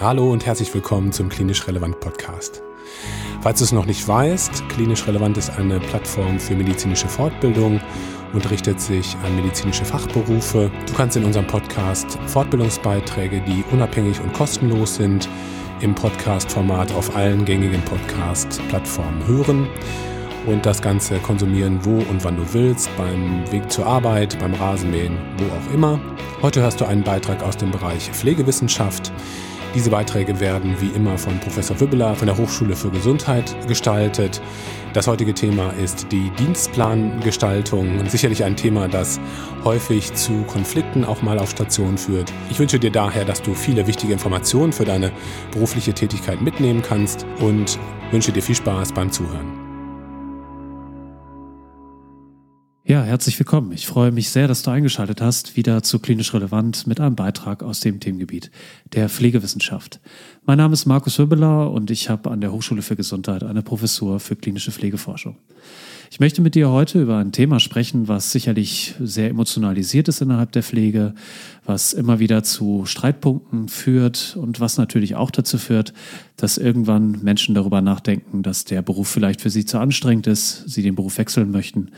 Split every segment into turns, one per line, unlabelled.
Hallo und herzlich willkommen zum Klinisch Relevant Podcast. Falls du es noch nicht weißt, Klinisch Relevant ist eine Plattform für medizinische Fortbildung und richtet sich an medizinische Fachberufe. Du kannst in unserem Podcast Fortbildungsbeiträge, die unabhängig und kostenlos sind, im Podcast-Format auf allen gängigen Podcast-Plattformen hören und das Ganze konsumieren, wo und wann du willst, beim Weg zur Arbeit, beim Rasenmähen, wo auch immer. Heute hörst du einen Beitrag aus dem Bereich Pflegewissenschaft. Diese Beiträge werden wie immer von Professor Wibbeler von der Hochschule für Gesundheit gestaltet. Das heutige Thema ist die Dienstplangestaltung. Sicherlich ein Thema, das häufig zu Konflikten auch mal auf Station führt. Ich wünsche dir daher, dass du viele wichtige Informationen für deine berufliche Tätigkeit mitnehmen kannst und wünsche dir viel Spaß beim Zuhören.
Ja, herzlich willkommen. Ich freue mich sehr, dass du eingeschaltet hast, wieder zu Klinisch Relevant mit einem Beitrag aus dem Themengebiet der Pflegewissenschaft. Mein Name ist Markus Höbeler und ich habe an der Hochschule für Gesundheit eine Professur für klinische Pflegeforschung. Ich möchte mit dir heute über ein Thema sprechen, was sicherlich sehr emotionalisiert ist innerhalb der Pflege, was immer wieder zu Streitpunkten führt und was natürlich auch dazu führt, dass irgendwann Menschen darüber nachdenken, dass der Beruf vielleicht für sie zu anstrengend ist, sie den Beruf wechseln möchten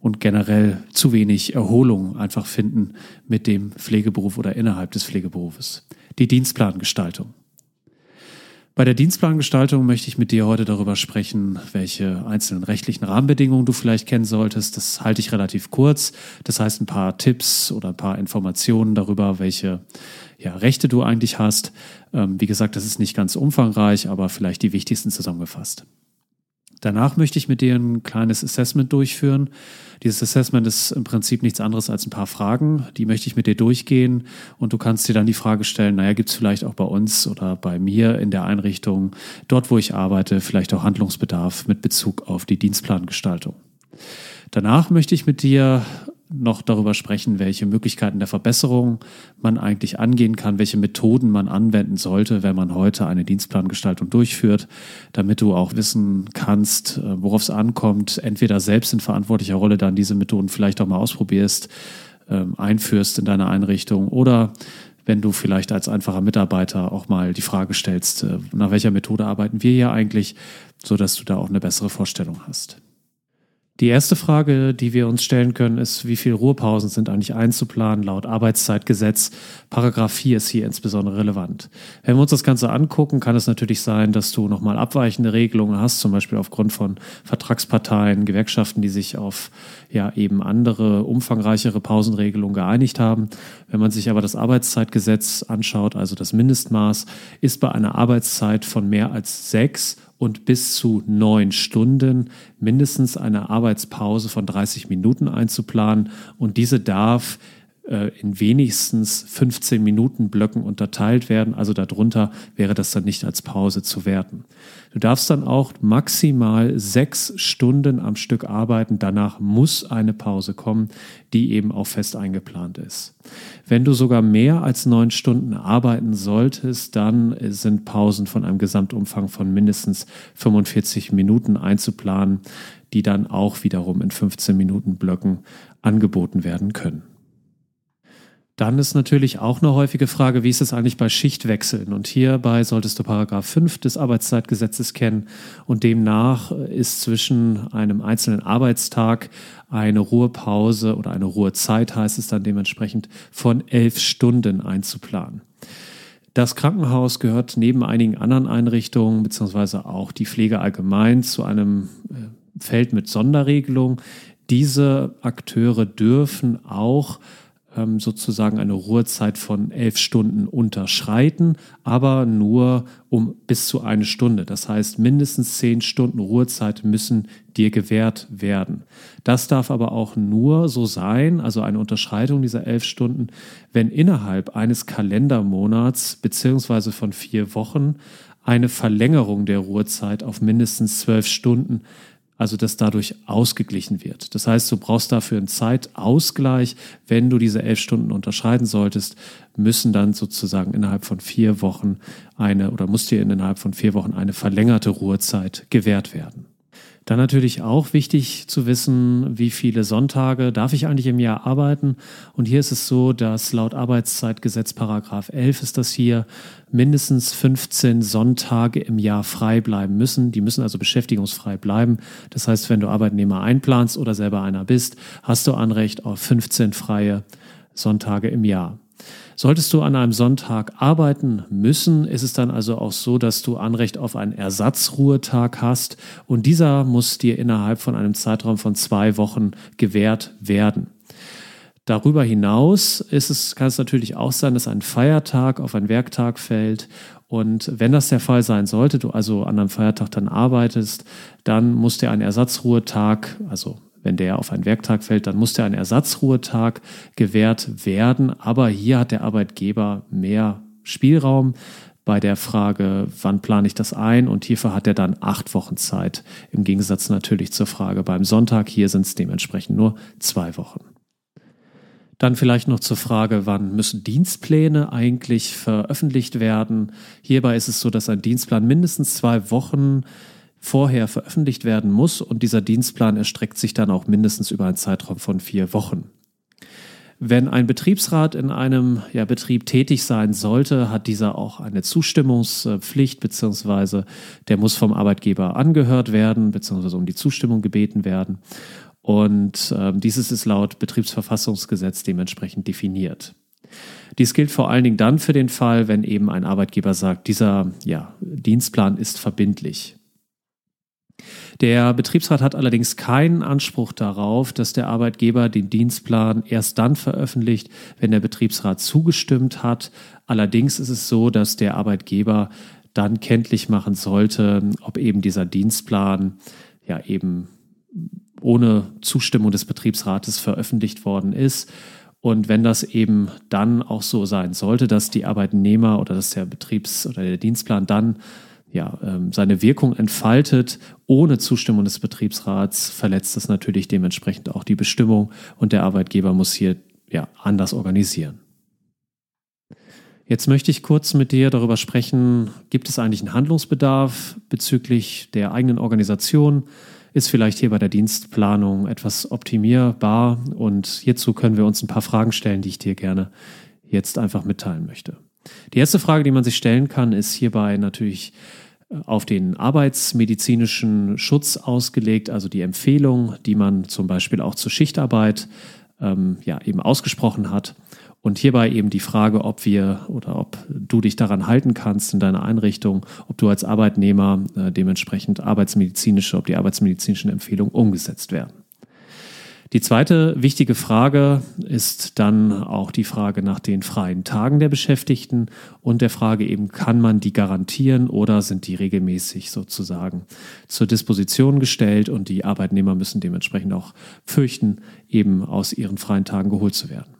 und generell zu wenig Erholung einfach finden mit dem Pflegeberuf oder innerhalb des Pflegeberufes. Die Dienstplangestaltung. Bei der Dienstplangestaltung möchte ich mit dir heute darüber sprechen, welche einzelnen rechtlichen Rahmenbedingungen du vielleicht kennen solltest. Das halte ich relativ kurz. Das heißt ein paar Tipps oder ein paar Informationen darüber, welche ja, Rechte du eigentlich hast. Ähm, wie gesagt, das ist nicht ganz umfangreich, aber vielleicht die wichtigsten zusammengefasst. Danach möchte ich mit dir ein kleines Assessment durchführen. Dieses Assessment ist im Prinzip nichts anderes als ein paar Fragen. Die möchte ich mit dir durchgehen und du kannst dir dann die Frage stellen, naja, gibt es vielleicht auch bei uns oder bei mir in der Einrichtung, dort wo ich arbeite, vielleicht auch Handlungsbedarf mit Bezug auf die Dienstplangestaltung. Danach möchte ich mit dir noch darüber sprechen, welche Möglichkeiten der Verbesserung man eigentlich angehen kann, welche Methoden man anwenden sollte, wenn man heute eine Dienstplangestaltung durchführt, damit du auch wissen kannst, äh, worauf es ankommt, entweder selbst in verantwortlicher Rolle dann diese Methoden vielleicht auch mal ausprobierst, ähm, einführst in deiner Einrichtung oder wenn du vielleicht als einfacher Mitarbeiter auch mal die Frage stellst, äh, nach welcher Methode arbeiten wir hier eigentlich, so dass du da auch eine bessere Vorstellung hast. Die erste Frage, die wir uns stellen können, ist, wie viele Ruhepausen sind eigentlich einzuplanen laut Arbeitszeitgesetz? Paragraph 4 ist hier insbesondere relevant. Wenn wir uns das Ganze angucken, kann es natürlich sein, dass du nochmal abweichende Regelungen hast, zum Beispiel aufgrund von Vertragsparteien, Gewerkschaften, die sich auf ja eben andere, umfangreichere Pausenregelungen geeinigt haben. Wenn man sich aber das Arbeitszeitgesetz anschaut, also das Mindestmaß, ist bei einer Arbeitszeit von mehr als sechs und bis zu neun Stunden mindestens eine Arbeitspause von 30 Minuten einzuplanen. Und diese darf in wenigstens 15 Minuten Blöcken unterteilt werden. Also darunter wäre das dann nicht als Pause zu werten. Du darfst dann auch maximal sechs Stunden am Stück arbeiten. Danach muss eine Pause kommen, die eben auch fest eingeplant ist. Wenn du sogar mehr als neun Stunden arbeiten solltest, dann sind Pausen von einem Gesamtumfang von mindestens 45 Minuten einzuplanen, die dann auch wiederum in 15 Minuten Blöcken angeboten werden können. Dann ist natürlich auch eine häufige Frage, wie ist es eigentlich bei Schichtwechseln? Und hierbei solltest du Paragraph 5 des Arbeitszeitgesetzes kennen und demnach ist zwischen einem einzelnen Arbeitstag eine Ruhepause oder eine Ruhezeit heißt es dann dementsprechend von elf Stunden einzuplanen. Das Krankenhaus gehört neben einigen anderen Einrichtungen beziehungsweise auch die Pflege allgemein zu einem äh, Feld mit Sonderregelung. Diese Akteure dürfen auch ähm, sozusagen eine Ruhezeit von elf Stunden unterschreiten, aber nur um bis zu eine Stunde. Das heißt, mindestens zehn Stunden Ruhezeit müssen dir gewährt werden. Das darf aber auch nur so sein, also eine Unterschreitung dieser elf Stunden, wenn innerhalb eines Kalendermonats beziehungsweise von vier Wochen eine Verlängerung der Ruhezeit auf mindestens zwölf Stunden also dass dadurch ausgeglichen wird. Das heißt, du brauchst dafür einen Zeitausgleich. Wenn du diese elf Stunden unterschreiten solltest, müssen dann sozusagen innerhalb von vier Wochen eine oder muss dir innerhalb von vier Wochen eine verlängerte Ruhezeit gewährt werden. Dann natürlich auch wichtig zu wissen, wie viele Sonntage darf ich eigentlich im Jahr arbeiten. Und hier ist es so, dass laut Arbeitszeitgesetz Paragraph 11 ist das hier, mindestens 15 Sonntage im Jahr frei bleiben müssen. Die müssen also beschäftigungsfrei bleiben. Das heißt, wenn du Arbeitnehmer einplanst oder selber einer bist, hast du Anrecht auf 15 freie Sonntage im Jahr. Solltest du an einem Sonntag arbeiten müssen, ist es dann also auch so, dass du Anrecht auf einen Ersatzruhetag hast und dieser muss dir innerhalb von einem Zeitraum von zwei Wochen gewährt werden. Darüber hinaus ist es, kann es natürlich auch sein, dass ein Feiertag auf einen Werktag fällt. Und wenn das der Fall sein sollte, du also an einem Feiertag dann arbeitest, dann muss dir ein Ersatzruhetag, also wenn der auf einen Werktag fällt, dann muss der ein Ersatzruhetag gewährt werden. Aber hier hat der Arbeitgeber mehr Spielraum bei der Frage, wann plane ich das ein? Und hierfür hat er dann acht Wochen Zeit. Im Gegensatz natürlich zur Frage beim Sonntag. Hier sind es dementsprechend nur zwei Wochen. Dann vielleicht noch zur Frage, wann müssen Dienstpläne eigentlich veröffentlicht werden? Hierbei ist es so, dass ein Dienstplan mindestens zwei Wochen vorher veröffentlicht werden muss und dieser Dienstplan erstreckt sich dann auch mindestens über einen Zeitraum von vier Wochen. Wenn ein Betriebsrat in einem ja, Betrieb tätig sein sollte, hat dieser auch eine Zustimmungspflicht, beziehungsweise der muss vom Arbeitgeber angehört werden, beziehungsweise um die Zustimmung gebeten werden. Und äh, dieses ist laut Betriebsverfassungsgesetz dementsprechend definiert. Dies gilt vor allen Dingen dann für den Fall, wenn eben ein Arbeitgeber sagt, dieser ja, Dienstplan ist verbindlich. Der Betriebsrat hat allerdings keinen Anspruch darauf, dass der Arbeitgeber den Dienstplan erst dann veröffentlicht, wenn der Betriebsrat zugestimmt hat. Allerdings ist es so, dass der Arbeitgeber dann kenntlich machen sollte, ob eben dieser Dienstplan ja eben ohne Zustimmung des Betriebsrates veröffentlicht worden ist. Und wenn das eben dann auch so sein sollte, dass die Arbeitnehmer oder dass der Betriebs- oder der Dienstplan dann ja, ähm, seine Wirkung entfaltet ohne Zustimmung des Betriebsrats, verletzt es natürlich dementsprechend auch die Bestimmung und der Arbeitgeber muss hier ja, anders organisieren. Jetzt möchte ich kurz mit dir darüber sprechen, gibt es eigentlich einen Handlungsbedarf bezüglich der eigenen Organisation? Ist vielleicht hier bei der Dienstplanung etwas optimierbar? Und hierzu können wir uns ein paar Fragen stellen, die ich dir gerne jetzt einfach mitteilen möchte. Die erste Frage, die man sich stellen kann, ist hierbei natürlich äh, auf den arbeitsmedizinischen Schutz ausgelegt, also die Empfehlung, die man zum Beispiel auch zur Schichtarbeit ähm, ja, eben ausgesprochen hat. Und hierbei eben die Frage, ob wir oder ob du dich daran halten kannst in deiner Einrichtung, ob du als Arbeitnehmer äh, dementsprechend arbeitsmedizinische, ob die arbeitsmedizinischen Empfehlungen umgesetzt werden. Die zweite wichtige Frage ist dann auch die Frage nach den freien Tagen der Beschäftigten und der Frage eben, kann man die garantieren oder sind die regelmäßig sozusagen zur Disposition gestellt und die Arbeitnehmer müssen dementsprechend auch fürchten, eben aus ihren freien Tagen geholt zu werden.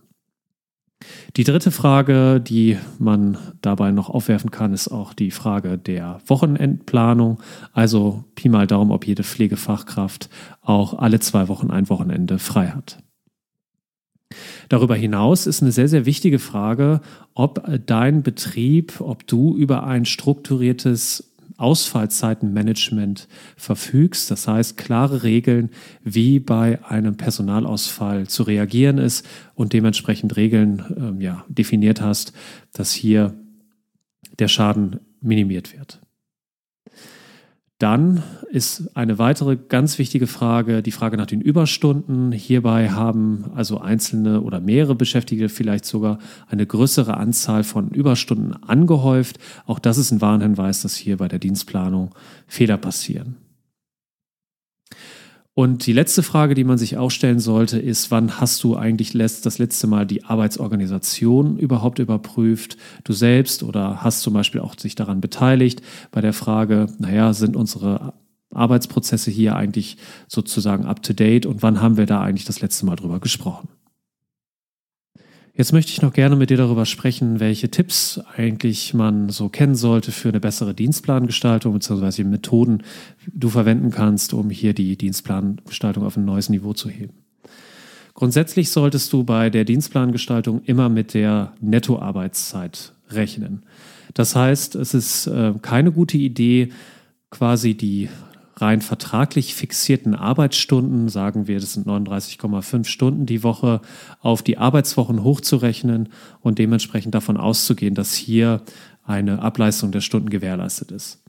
Die dritte Frage, die man dabei noch aufwerfen kann, ist auch die Frage der Wochenendplanung. Also Pi mal Daumen, ob jede Pflegefachkraft auch alle zwei Wochen ein Wochenende frei hat. Darüber hinaus ist eine sehr, sehr wichtige Frage, ob dein Betrieb, ob du über ein strukturiertes Ausfallzeitenmanagement verfügst. Das heißt, klare Regeln, wie bei einem Personalausfall zu reagieren ist und dementsprechend Regeln ähm, ja, definiert hast, dass hier der Schaden minimiert wird. Dann ist eine weitere ganz wichtige Frage die Frage nach den Überstunden. Hierbei haben also einzelne oder mehrere Beschäftigte vielleicht sogar eine größere Anzahl von Überstunden angehäuft. Auch das ist ein Warnhinweis, dass hier bei der Dienstplanung Fehler passieren. Und die letzte Frage, die man sich auch stellen sollte, ist, wann hast du eigentlich das letzte Mal die Arbeitsorganisation überhaupt überprüft? Du selbst oder hast zum Beispiel auch sich daran beteiligt bei der Frage, naja, sind unsere Arbeitsprozesse hier eigentlich sozusagen up-to-date und wann haben wir da eigentlich das letzte Mal drüber gesprochen? Jetzt möchte ich noch gerne mit dir darüber sprechen, welche Tipps eigentlich man so kennen sollte für eine bessere Dienstplangestaltung bzw. Methoden du verwenden kannst, um hier die Dienstplangestaltung auf ein neues Niveau zu heben. Grundsätzlich solltest du bei der Dienstplangestaltung immer mit der Nettoarbeitszeit rechnen. Das heißt, es ist äh, keine gute Idee, quasi die rein vertraglich fixierten Arbeitsstunden, sagen wir, das sind 39,5 Stunden die Woche, auf die Arbeitswochen hochzurechnen und dementsprechend davon auszugehen, dass hier eine Ableistung der Stunden gewährleistet ist.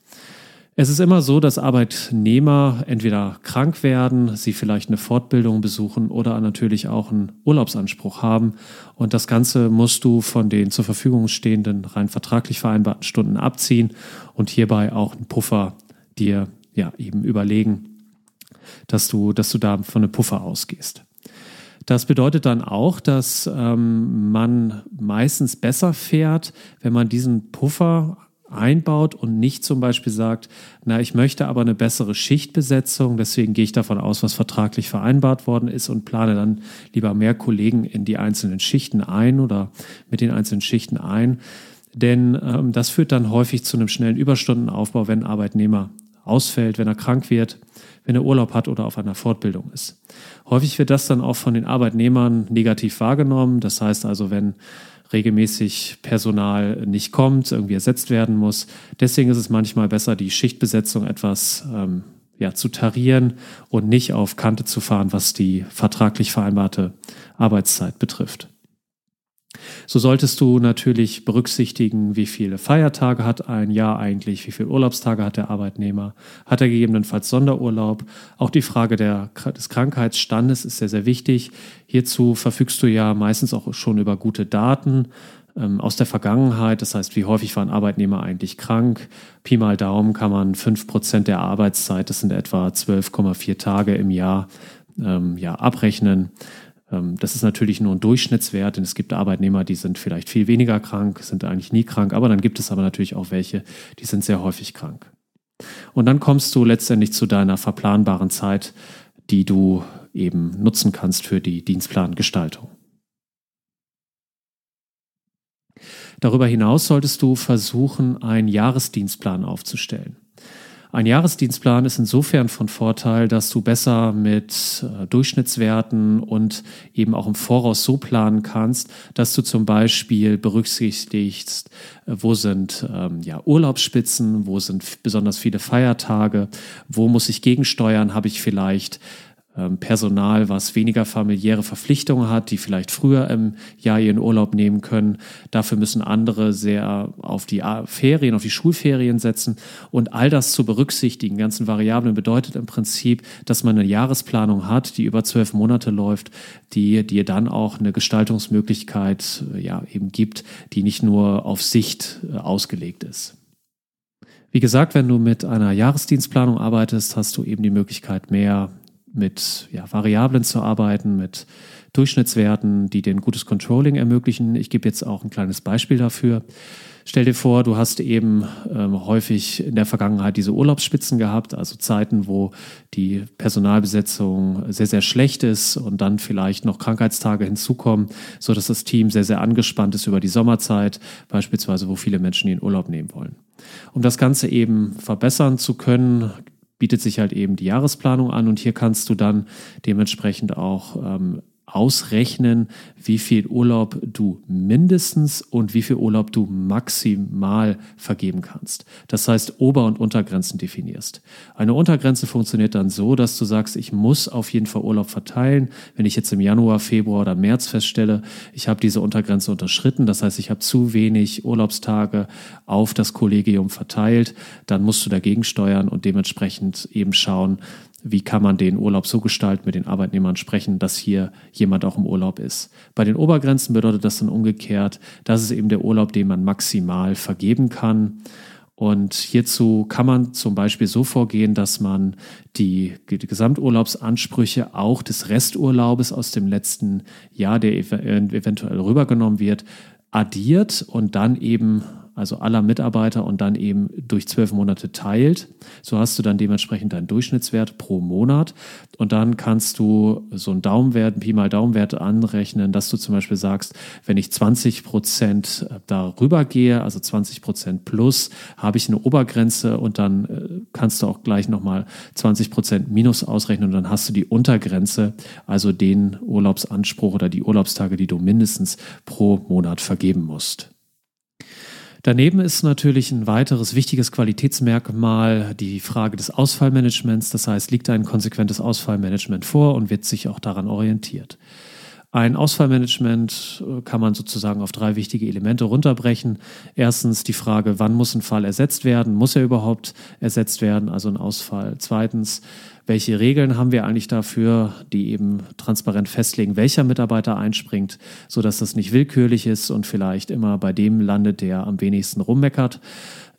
Es ist immer so, dass Arbeitnehmer entweder krank werden, sie vielleicht eine Fortbildung besuchen oder natürlich auch einen Urlaubsanspruch haben. Und das Ganze musst du von den zur Verfügung stehenden rein vertraglich vereinbarten Stunden abziehen und hierbei auch einen Puffer dir ja eben überlegen, dass du, dass du da von einem Puffer ausgehst. Das bedeutet dann auch, dass ähm, man meistens besser fährt, wenn man diesen Puffer einbaut und nicht zum Beispiel sagt, na, ich möchte aber eine bessere Schichtbesetzung, deswegen gehe ich davon aus, was vertraglich vereinbart worden ist und plane dann lieber mehr Kollegen in die einzelnen Schichten ein oder mit den einzelnen Schichten ein. Denn ähm, das führt dann häufig zu einem schnellen Überstundenaufbau, wenn Arbeitnehmer ausfällt, wenn er krank wird, wenn er Urlaub hat oder auf einer Fortbildung ist. Häufig wird das dann auch von den Arbeitnehmern negativ wahrgenommen. Das heißt also, wenn regelmäßig Personal nicht kommt, irgendwie ersetzt werden muss. Deswegen ist es manchmal besser, die Schichtbesetzung etwas ähm, ja, zu tarieren und nicht auf Kante zu fahren, was die vertraglich vereinbarte Arbeitszeit betrifft. So solltest du natürlich berücksichtigen, wie viele Feiertage hat ein Jahr eigentlich, wie viele Urlaubstage hat der Arbeitnehmer, hat er gegebenenfalls Sonderurlaub. Auch die Frage der, des Krankheitsstandes ist sehr, sehr wichtig. Hierzu verfügst du ja meistens auch schon über gute Daten ähm, aus der Vergangenheit. Das heißt, wie häufig war ein Arbeitnehmer eigentlich krank? Pi mal Daumen kann man fünf Prozent der Arbeitszeit, das sind etwa 12,4 Tage im Jahr, ähm, ja, abrechnen. Ähm, das ist natürlich nur ein Durchschnittswert, denn es gibt Arbeitnehmer, die sind vielleicht viel weniger krank, sind eigentlich nie krank, aber dann gibt es aber natürlich auch welche, die sind sehr häufig krank. Und dann kommst du letztendlich zu deiner verplanbaren Zeit, die du eben nutzen kannst für die Dienstplangestaltung. Darüber hinaus solltest du versuchen, einen Jahresdienstplan aufzustellen. Ein Jahresdienstplan ist insofern von Vorteil, dass du besser mit äh, Durchschnittswerten und eben auch im Voraus so planen kannst, dass du zum Beispiel berücksichtigst, äh, wo sind ähm, ja, Urlaubsspitzen, wo sind besonders viele Feiertage, wo muss ich gegensteuern, habe ich vielleicht Personal, was weniger familiäre Verpflichtungen hat, die vielleicht früher im Jahr ihren Urlaub nehmen können. Dafür müssen andere sehr auf die Ferien, auf die Schulferien setzen. Und all das zu berücksichtigen, ganzen Variablen, bedeutet im Prinzip, dass man eine Jahresplanung hat, die über zwölf Monate läuft, die dir dann auch eine Gestaltungsmöglichkeit äh, ja, eben gibt, die nicht nur auf Sicht äh, ausgelegt ist. Wie gesagt, wenn du mit einer Jahresdienstplanung arbeitest, hast du eben die Möglichkeit, mehr mit ja, Variablen zu arbeiten, mit Durchschnittswerten, die dir ein gutes Controlling ermöglichen. Ich gebe jetzt auch ein kleines Beispiel dafür. Stell dir vor, du hast eben ähm, häufig in der Vergangenheit diese Urlaubsspitzen gehabt, also Zeiten, wo die Personalbesetzung sehr, sehr schlecht ist und dann vielleicht noch Krankheitstage hinzukommen, so dass das Team sehr, sehr angespannt ist über die Sommerzeit, beispielsweise, wo viele Menschen ihren Urlaub nehmen wollen. Um das Ganze eben verbessern zu können, bietet sich halt eben die Jahresplanung an und hier kannst du dann dementsprechend auch ähm, ausrechnen, wie viel Urlaub du mindestens und wie viel Urlaub du maximal vergeben kannst. Das heißt, Ober- und Untergrenzen definierst. Eine Untergrenze funktioniert dann so, dass du sagst, ich muss auf jeden Fall Urlaub verteilen. Wenn ich jetzt im Januar, Februar oder März feststelle, ich habe diese Untergrenze unterschritten, das heißt, ich habe zu wenig Urlaubstage auf das Kollegium verteilt, dann musst du dagegen steuern und dementsprechend eben schauen, wie kann man den Urlaub so gestalten, mit den Arbeitnehmern sprechen, dass hier jemand auch im Urlaub ist. Bei den Obergrenzen bedeutet das dann umgekehrt, das ist eben der Urlaub, den man maximal vergeben kann. Und hierzu kann man zum Beispiel so vorgehen, dass man die, Gesamturlaubsansprüche auch des Resturlaubes aus dem letzten Jahr, der eventuell rübergenommen wird, addiert und dann eben also aller Mitarbeiter und dann eben durch zwölf Monate teilt. So hast du dann dementsprechend deinen Durchschnittswert pro Monat und dann kannst du so einen Daumenwert, Pi mal Daumenwert anrechnen, dass du zum Beispiel sagst, wenn ich 20 Prozent darüber gehe, also 20 Prozent plus, habe ich eine Obergrenze und dann äh, kannst du auch gleich nochmal 20 Prozent minus ausrechnen und dann hast du die Untergrenze, also den Urlaubsanspruch oder die Urlaubstage, die du mindestens pro Monat vergeben musst. Daneben ist natürlich ein weiteres wichtiges Qualitätsmerkmal die Frage des Ausfallmanagements. Das heißt, liegt ein konsequentes Ausfallmanagement vor und wird sich auch daran orientiert. Ein Ausfallmanagement äh, kann man sozusagen auf drei wichtige Elemente runterbrechen. Erstens die Frage, wann muss ein Fall ersetzt werden? Muss er überhaupt ersetzt werden? Also ein Ausfall. Zweitens, welche Regeln haben wir eigentlich dafür, die eben transparent festlegen, welcher Mitarbeiter einspringt, sodass das nicht willkürlich ist und vielleicht immer bei dem landet, der am wenigsten rummeckert.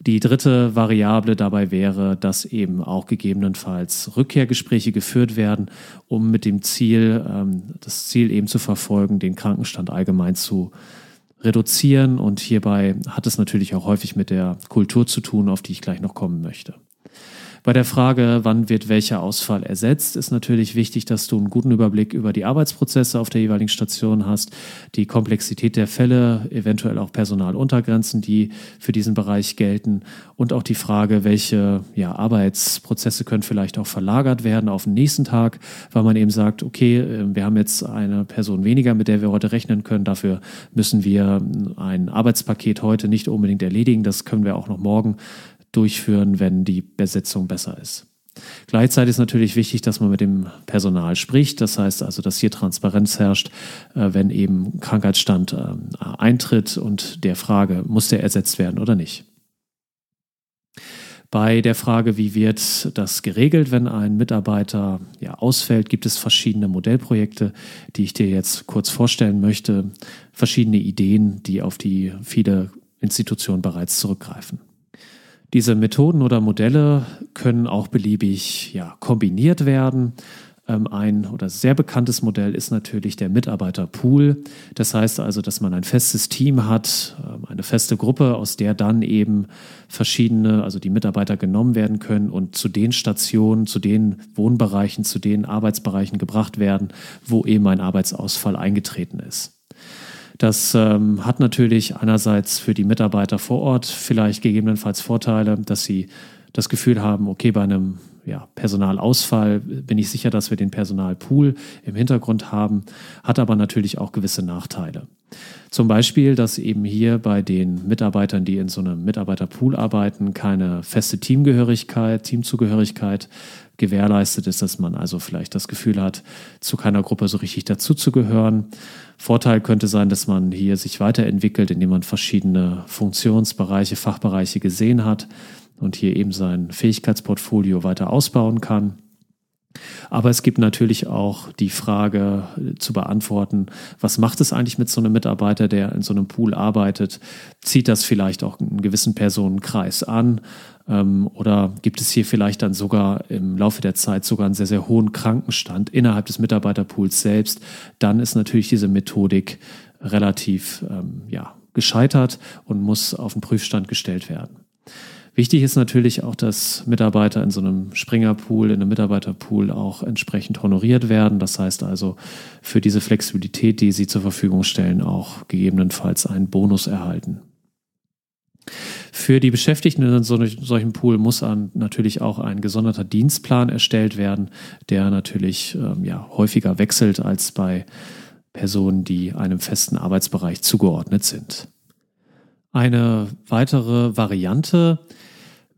Die dritte Variable dabei wäre, dass eben auch gegebenenfalls Rückkehrgespräche geführt werden, um mit dem Ziel, ähm, das Ziel eben zu verfolgen, den Krankenstand allgemein zu reduzieren. Und hierbei hat es natürlich auch häufig mit der Kultur zu tun, auf die ich gleich noch kommen möchte. Bei der Frage, wann wird welcher Ausfall ersetzt, ist natürlich wichtig, dass du einen guten Überblick über die Arbeitsprozesse auf der jeweiligen Station hast, die Komplexität der Fälle, eventuell auch Personaluntergrenzen, die für diesen Bereich gelten und auch die Frage, welche ja, Arbeitsprozesse können vielleicht auch verlagert werden auf den nächsten Tag, weil man eben sagt, okay, ähm, wir haben jetzt eine Person weniger, mit der wir heute rechnen können, dafür müssen wir ein Arbeitspaket heute nicht unbedingt erledigen, das können wir auch noch morgen durchführen, wenn die Besetzung besser ist. Gleichzeitig ist natürlich wichtig, dass man mit dem Personal spricht. Das heißt also, dass hier Transparenz herrscht, äh, wenn eben Krankheitsstand ähm, eintritt und der Frage, muss der ersetzt werden oder nicht. Bei der Frage, wie wird das geregelt, wenn ein Mitarbeiter ja, ausfällt, gibt es verschiedene Modellprojekte, die ich dir jetzt kurz vorstellen möchte. Verschiedene Ideen, die auf die viele Institutionen bereits zurückgreifen. Diese Methoden oder Modelle können auch beliebig ja, kombiniert werden. Ähm, ein oder sehr bekanntes Modell ist natürlich der Mitarbeiterpool. Das heißt also, dass man ein festes Team hat, ähm, eine feste Gruppe, aus der dann eben verschiedene, also die Mitarbeiter genommen werden können und zu den Stationen, zu den Wohnbereichen, zu den Arbeitsbereichen gebracht werden, wo eben ein Arbeitsausfall eingetreten ist. Das ähm, hat natürlich einerseits für die Mitarbeiter vor Ort vielleicht gegebenenfalls Vorteile, dass sie das Gefühl haben, okay, bei einem ja, Personalausfall bin ich sicher, dass wir den Personalpool im Hintergrund haben, hat aber natürlich auch gewisse Nachteile. Zum Beispiel, dass eben hier bei den Mitarbeitern, die in so einem Mitarbeiterpool arbeiten, keine feste Teamgehörigkeit, Teamzugehörigkeit gewährleistet ist, dass man also vielleicht das Gefühl hat, zu keiner Gruppe so richtig dazuzugehören. Vorteil könnte sein, dass man hier sich weiterentwickelt, indem man verschiedene Funktionsbereiche, Fachbereiche gesehen hat und hier eben sein Fähigkeitsportfolio weiter ausbauen kann. Aber es gibt natürlich auch die Frage zu beantworten, was macht es eigentlich mit so einem Mitarbeiter, der in so einem Pool arbeitet? Zieht das vielleicht auch einen gewissen Personenkreis an? Ähm, oder gibt es hier vielleicht dann sogar im Laufe der Zeit sogar einen sehr, sehr hohen Krankenstand innerhalb des Mitarbeiterpools selbst? Dann ist natürlich diese Methodik relativ ähm, ja, gescheitert und muss auf den Prüfstand gestellt werden. Wichtig ist natürlich auch, dass Mitarbeiter in so einem Springerpool, in einem Mitarbeiterpool auch entsprechend honoriert werden. Das heißt also, für diese Flexibilität, die sie zur Verfügung stellen, auch gegebenenfalls einen Bonus erhalten. Für die Beschäftigten in so solchen Pool muss natürlich auch ein gesonderter Dienstplan erstellt werden, der natürlich ähm, ja, häufiger wechselt als bei Personen, die einem festen Arbeitsbereich zugeordnet sind. Eine weitere Variante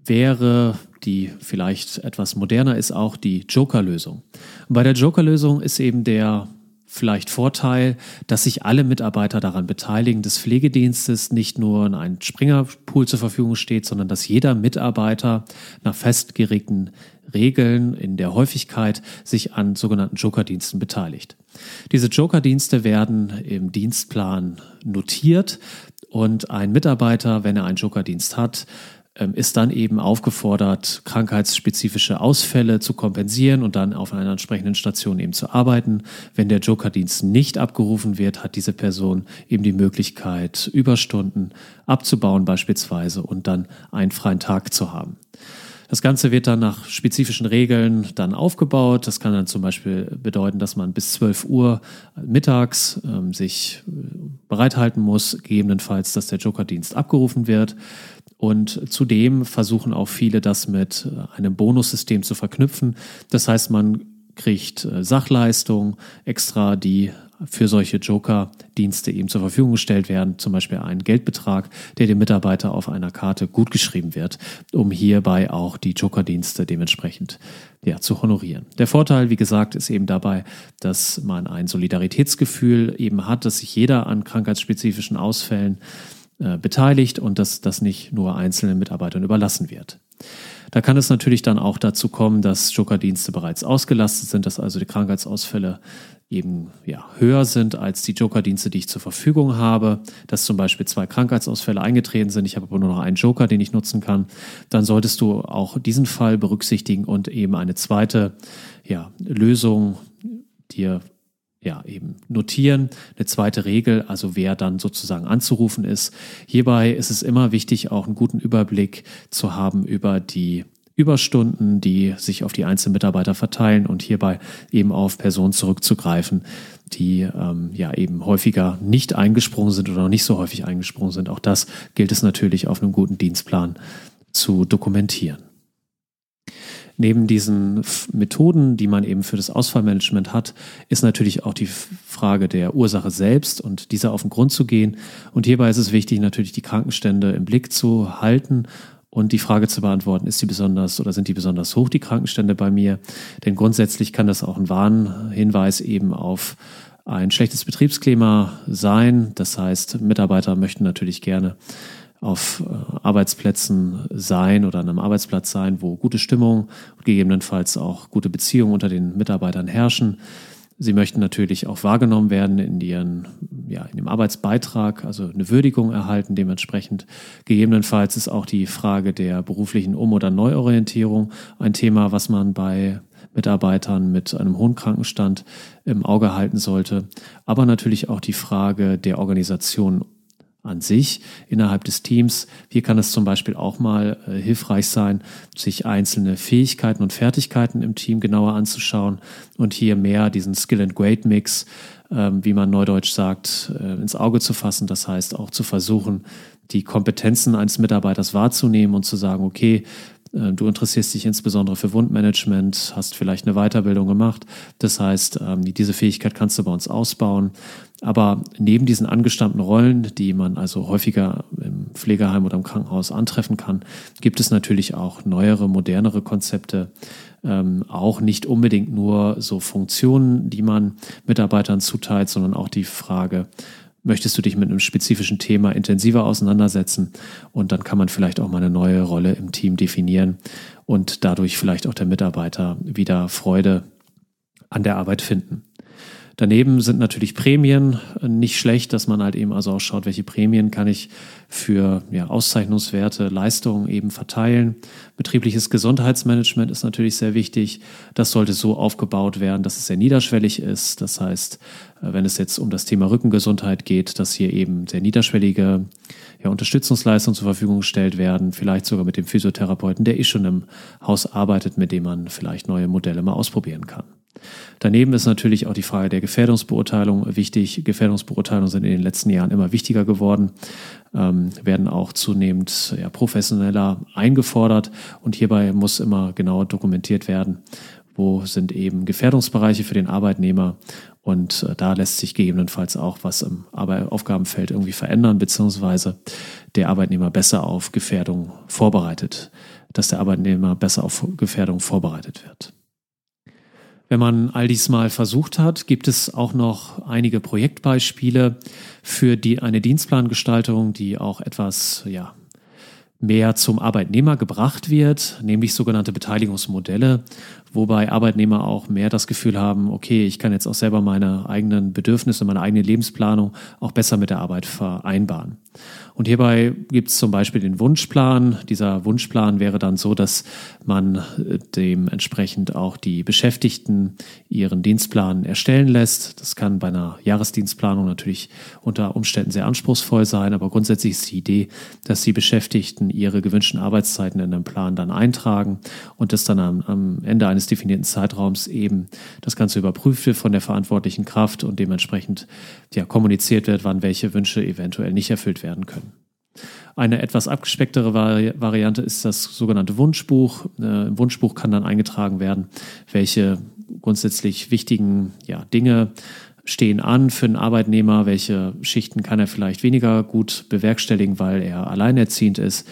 wäre, die vielleicht etwas moderner ist, auch die Joker-Lösung. Bei der Joker-Lösung ist eben der vielleicht Vorteil, dass sich alle Mitarbeiter daran beteiligen, des Pflegedienstes nicht nur in ein Springerpool zur Verfügung steht, sondern dass jeder Mitarbeiter nach festgelegten Regeln in der Häufigkeit sich an sogenannten Jokerdiensten beteiligt. Diese Jokerdienste werden im Dienstplan notiert und ein Mitarbeiter, wenn er einen Jokerdienst hat, ist dann eben aufgefordert, krankheitsspezifische Ausfälle zu kompensieren und dann auf einer entsprechenden Station eben zu arbeiten. Wenn der Jokerdienst nicht abgerufen wird, hat diese Person eben die Möglichkeit, Überstunden abzubauen beispielsweise und dann einen freien Tag zu haben. Das Ganze wird dann nach spezifischen Regeln dann aufgebaut. Das kann dann zum Beispiel bedeuten, dass man bis 12 Uhr mittags ähm, sich äh, bereithalten muss, gegebenenfalls, dass der Jokerdienst abgerufen wird. Und zudem versuchen auch viele, das mit einem Bonussystem zu verknüpfen. Das heißt, man kriegt äh, Sachleistung extra, die für solche Joker-Dienste eben zur Verfügung gestellt werden, zum Beispiel ein Geldbetrag, der dem Mitarbeiter auf einer Karte gutgeschrieben wird, um hierbei auch die Joker-Dienste dementsprechend ja, zu honorieren. Der Vorteil, wie gesagt, ist eben dabei, dass man ein Solidaritätsgefühl eben hat, dass sich jeder an krankheitsspezifischen Ausfällen äh, beteiligt und dass das nicht nur einzelnen Mitarbeitern überlassen wird. Da kann es natürlich dann auch dazu kommen, dass Joker-Dienste bereits ausgelastet sind, dass also die Krankheitsausfälle eben ja, höher sind als die Joker-Dienste, die ich zur Verfügung habe, dass zum Beispiel zwei Krankheitsausfälle eingetreten sind, ich habe aber nur noch einen Joker, den ich nutzen kann, dann solltest du auch diesen Fall berücksichtigen und eben eine zweite ja, Lösung dir ja, eben notieren. Eine zweite Regel, also wer dann sozusagen anzurufen ist. Hierbei ist es immer wichtig, auch einen guten Überblick zu haben über die Überstunden, die sich auf die einzelnen Mitarbeiter verteilen und hierbei eben auf Personen zurückzugreifen, die ähm, ja eben häufiger nicht eingesprungen sind oder noch nicht so häufig eingesprungen sind. Auch das gilt es natürlich auf einem guten Dienstplan zu dokumentieren. Neben diesen Methoden, die man eben für das Ausfallmanagement hat, ist natürlich auch die Frage der Ursache selbst und dieser auf den Grund zu gehen. Und hierbei ist es wichtig, natürlich die Krankenstände im Blick zu halten und die Frage zu beantworten, ist die besonders oder sind die besonders hoch, die Krankenstände bei mir? Denn grundsätzlich kann das auch ein Warnhinweis eben auf ein schlechtes Betriebsklima sein. Das heißt, Mitarbeiter möchten natürlich gerne auf äh, Arbeitsplätzen sein oder an einem Arbeitsplatz sein, wo gute Stimmung und gegebenenfalls auch gute Beziehungen unter den Mitarbeitern herrschen. Sie möchten natürlich auch wahrgenommen werden in ihren, ja, in dem Arbeitsbeitrag, also eine Würdigung erhalten dementsprechend. Gegebenenfalls ist auch die Frage der beruflichen Um- oder Neuorientierung ein Thema, was man bei Mitarbeitern mit einem hohen Krankenstand im Auge halten sollte. Aber natürlich auch die Frage der Organisation an sich innerhalb des Teams. Hier kann es zum Beispiel auch mal äh, hilfreich sein, sich einzelne Fähigkeiten und Fertigkeiten im Team genauer anzuschauen und hier mehr diesen Skill and Grade Mix, äh, wie man neudeutsch sagt, äh, ins Auge zu fassen. Das heißt auch zu versuchen, die Kompetenzen eines Mitarbeiters wahrzunehmen und zu sagen, okay, Du interessierst dich insbesondere für Wundmanagement, hast vielleicht eine Weiterbildung gemacht. Das heißt, ähm, diese Fähigkeit kannst du bei uns ausbauen. Aber neben diesen angestammten Rollen, die man also häufiger im Pflegeheim oder im Krankenhaus antreffen kann, gibt es natürlich auch neuere, modernere Konzepte, ähm, auch nicht unbedingt nur so Funktionen, die man Mitarbeitern zuteilt, sondern auch die Frage, möchtest du dich mit einem spezifischen Thema intensiver auseinandersetzen und dann kann man vielleicht auch mal eine neue Rolle im Team definieren und dadurch vielleicht auch der Mitarbeiter wieder Freude an der Arbeit finden. Daneben sind natürlich Prämien nicht schlecht, dass man halt eben also auch schaut, welche Prämien kann ich für ja, Auszeichnungswerte, Leistungen eben verteilen. Betriebliches Gesundheitsmanagement ist natürlich sehr wichtig. Das sollte so aufgebaut werden, dass es sehr niederschwellig ist. Das heißt, äh, wenn es jetzt um das Thema Rückengesundheit geht, dass hier eben sehr niederschwellige ja, Unterstützungsleistungen zur Verfügung gestellt werden, vielleicht sogar mit dem Physiotherapeuten, der eh schon im Haus arbeitet, mit dem man vielleicht neue Modelle mal ausprobieren kann. Daneben ist natürlich auch die Frage der Gefährdungsbeurteilung wichtig. Gefährdungsbeurteilungen sind in den letzten Jahren immer wichtiger geworden, ähm, werden auch zunehmend ja, professioneller eingefordert und hierbei muss immer genauer dokumentiert werden, wo sind eben Gefährdungsbereiche für den Arbeitnehmer und äh, da lässt sich gegebenenfalls auch was im Aufgabenfeld irgendwie verändern, beziehungsweise der Arbeitnehmer besser auf Gefährdung vorbereitet, dass der Arbeitnehmer besser auf Gefährdung vorbereitet wird. Wenn man all dies mal versucht hat, gibt es auch noch einige Projektbeispiele für die, eine Dienstplangestaltung, die auch etwas ja, mehr zum Arbeitnehmer gebracht wird, nämlich sogenannte Beteiligungsmodelle, wobei Arbeitnehmer auch mehr das Gefühl haben, okay, ich kann jetzt auch selber meine eigenen Bedürfnisse, meine eigene Lebensplanung auch besser mit der Arbeit vereinbaren. Und hierbei gibt es zum Beispiel den Wunschplan. Dieser Wunschplan wäre dann so, dass man äh, dementsprechend auch die Beschäftigten ihren Dienstplan erstellen lässt. Das kann bei einer Jahresdienstplanung natürlich unter Umständen sehr anspruchsvoll sein, aber grundsätzlich ist die Idee, dass die Beschäftigten ihre gewünschten Arbeitszeiten in den Plan dann eintragen und das dann am, am Ende eines definierten Zeitraums eben das Ganze überprüft wird von der verantwortlichen Kraft und dementsprechend ja, kommuniziert wird, wann welche Wünsche eventuell nicht erfüllt werden können. Eine etwas abgespecktere Vari Variante ist das sogenannte Wunschbuch. Äh, Im Wunschbuch kann dann eingetragen werden, welche grundsätzlich wichtigen ja, Dinge stehen an für einen Arbeitnehmer, welche Schichten kann er vielleicht weniger gut bewerkstelligen, weil er alleinerziehend ist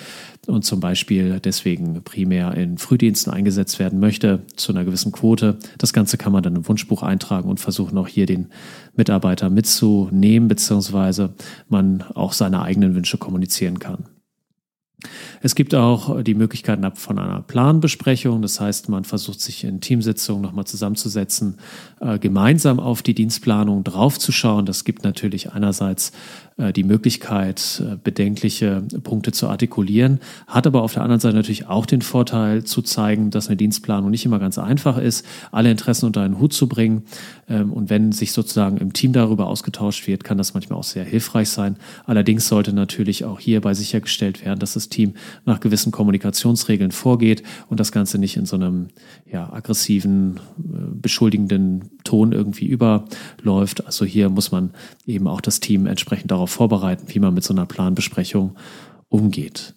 und zum Beispiel deswegen primär in Frühdiensten eingesetzt werden möchte zu einer gewissen Quote. Das Ganze kann man dann im Wunschbuch eintragen und versuchen auch hier den Mitarbeiter mitzunehmen, beziehungsweise man auch seine eigenen Wünsche kommunizieren kann. Es gibt auch die Möglichkeiten von einer Planbesprechung. Das heißt, man versucht sich in Teamsitzungen nochmal zusammenzusetzen, äh, gemeinsam auf die Dienstplanung draufzuschauen. Das gibt natürlich einerseits die Möglichkeit, äh, bedenkliche Punkte zu artikulieren, hat aber auf der anderen Seite natürlich auch den Vorteil zu zeigen, dass eine Dienstplanung nicht immer ganz einfach ist, alle Interessen unter einen Hut zu bringen. Ähm, und wenn sich sozusagen im Team darüber ausgetauscht wird, kann das manchmal auch sehr hilfreich sein. Allerdings sollte natürlich auch hierbei sichergestellt werden, dass das Team nach gewissen Kommunikationsregeln vorgeht und das Ganze nicht in so einem ja, aggressiven, äh, beschuldigenden Ton irgendwie überläuft. Also hier muss man eben auch das Team entsprechend darauf vorbereiten, wie man mit so einer Planbesprechung umgeht.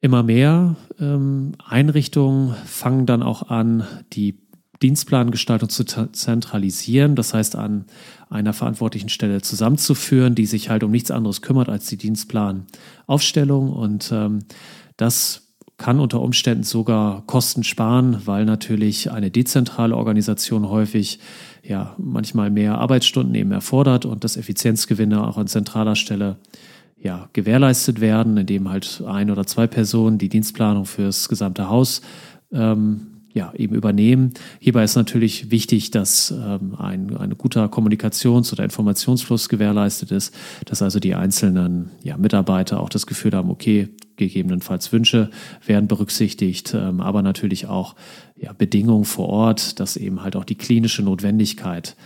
Immer mehr ähm, Einrichtungen fangen dann auch an, die Dienstplangestaltung zu zentralisieren, das heißt an einer verantwortlichen Stelle zusammenzuführen, die sich halt um nichts anderes kümmert als die Dienstplanaufstellung. Und ähm, das kann unter Umständen sogar Kosten sparen, weil natürlich eine dezentrale Organisation häufig ja manchmal mehr Arbeitsstunden eben erfordert und das Effizienzgewinne auch an zentraler Stelle ja gewährleistet werden, indem halt ein oder zwei Personen die Dienstplanung fürs gesamte Haus ähm, ja, eben übernehmen. Hierbei ist natürlich wichtig, dass ähm, ein, ein guter Kommunikations- oder Informationsfluss gewährleistet ist, dass also die einzelnen ja, Mitarbeiter auch das Gefühl haben, okay, gegebenenfalls Wünsche werden berücksichtigt, ähm, aber natürlich auch ja, Bedingungen vor Ort, dass eben halt auch die klinische Notwendigkeit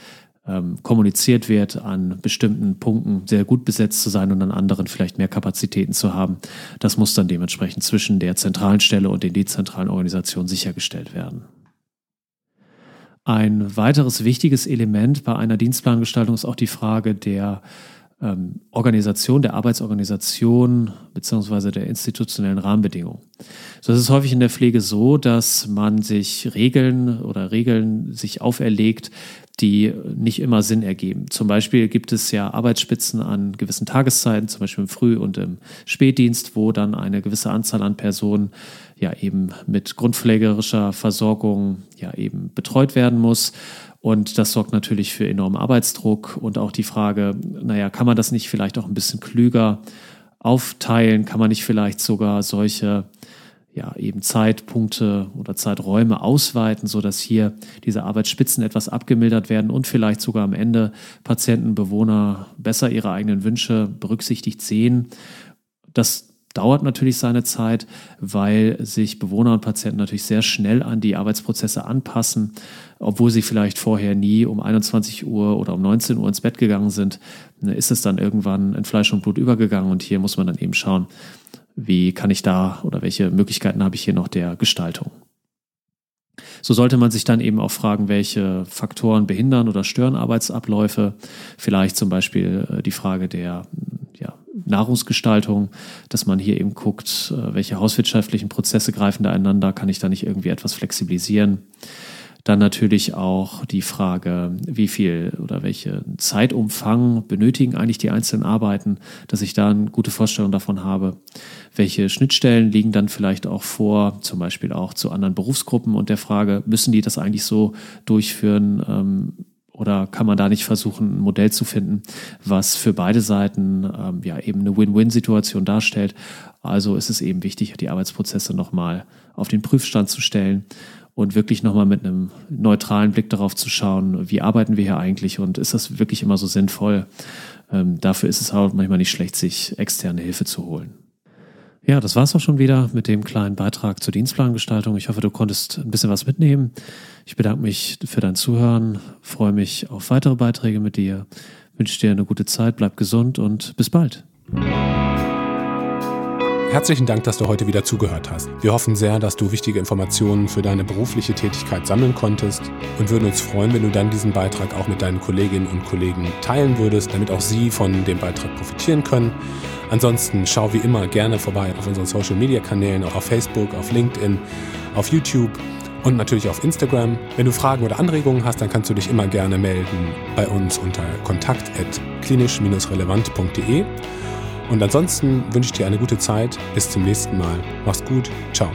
ähm, kommuniziert wird, an bestimmten Punkten sehr gut besetzt zu sein und an anderen vielleicht mehr Kapazitäten zu haben. Das muss dann dementsprechend zwischen der zentralen Stelle und den dezentralen Organisationen sichergestellt werden. Ein weiteres wichtiges Element bei einer Dienstplangestaltung ist auch die Frage der ähm, Organisation, der Arbeitsorganisation beziehungsweise der institutionellen Rahmenbedingungen. So ist es häufig in der Pflege so, dass man sich Regeln oder Regeln sich auferlegt, die nicht immer Sinn ergeben. Zum Beispiel gibt es ja Arbeitsspitzen an gewissen Tageszeiten, zum Beispiel im Früh- und im Spätdienst, wo dann eine gewisse Anzahl an Personen ja eben mit grundpflegerischer Versorgung ja eben betreut werden muss. Und das sorgt natürlich für enormen Arbeitsdruck und auch die Frage, naja, kann man das nicht vielleicht auch ein bisschen klüger aufteilen? Kann man nicht vielleicht sogar solche ja, eben Zeitpunkte oder Zeiträume ausweiten, sodass hier diese Arbeitsspitzen etwas abgemildert werden und vielleicht sogar am Ende Patienten, Bewohner besser ihre eigenen Wünsche berücksichtigt sehen. Das dauert natürlich seine Zeit, weil sich Bewohner und Patienten natürlich sehr schnell an die Arbeitsprozesse anpassen, obwohl sie vielleicht vorher nie um 21 Uhr oder um 19 Uhr ins Bett gegangen sind, ist es dann irgendwann in Fleisch und Blut übergegangen und hier muss man dann eben schauen, wie kann ich da oder welche Möglichkeiten habe ich hier noch der Gestaltung. So sollte man sich dann eben auch fragen, welche Faktoren behindern oder stören Arbeitsabläufe. Vielleicht zum Beispiel äh, die Frage der ja, Nahrungsgestaltung, dass man hier eben guckt, äh, welche hauswirtschaftlichen Prozesse greifen da einander, kann ich da nicht irgendwie etwas flexibilisieren. Dann natürlich auch die Frage, wie viel oder welche Zeitumfang benötigen eigentlich die einzelnen Arbeiten, dass ich da eine gute Vorstellung davon habe. Welche Schnittstellen liegen dann vielleicht auch vor, zum Beispiel auch zu anderen Berufsgruppen und der Frage, müssen die das eigentlich so durchführen? Ähm, oder kann man da nicht versuchen, ein Modell zu finden, was für beide Seiten ähm, ja eben eine Win-Win-Situation darstellt? Also ist es eben wichtig, die Arbeitsprozesse nochmal auf den Prüfstand zu stellen und wirklich nochmal mit einem neutralen Blick darauf zu schauen, wie arbeiten wir hier eigentlich und ist das wirklich immer so sinnvoll? Ähm, dafür ist es auch manchmal nicht schlecht, sich externe Hilfe zu holen. Ja, das war's auch schon wieder mit dem kleinen Beitrag zur Dienstplangestaltung. Ich hoffe, du konntest ein bisschen was mitnehmen. Ich bedanke mich für dein Zuhören, freue mich auf weitere Beiträge mit dir, wünsche dir eine gute Zeit, bleib gesund und bis bald.
Herzlichen Dank, dass du heute wieder zugehört hast. Wir hoffen sehr, dass du wichtige Informationen für deine berufliche Tätigkeit sammeln konntest und würden uns freuen, wenn du dann diesen Beitrag auch mit deinen Kolleginnen und Kollegen teilen würdest, damit auch sie von dem Beitrag profitieren können. Ansonsten schau wie immer gerne vorbei auf unseren Social Media Kanälen, auch auf Facebook, auf LinkedIn, auf YouTube und natürlich auf Instagram. Wenn du Fragen oder Anregungen hast, dann kannst du dich immer gerne melden bei uns unter kontakt.klinisch-relevant.de. Und ansonsten wünsche ich dir eine gute Zeit. Bis zum nächsten Mal. Mach's gut. Ciao.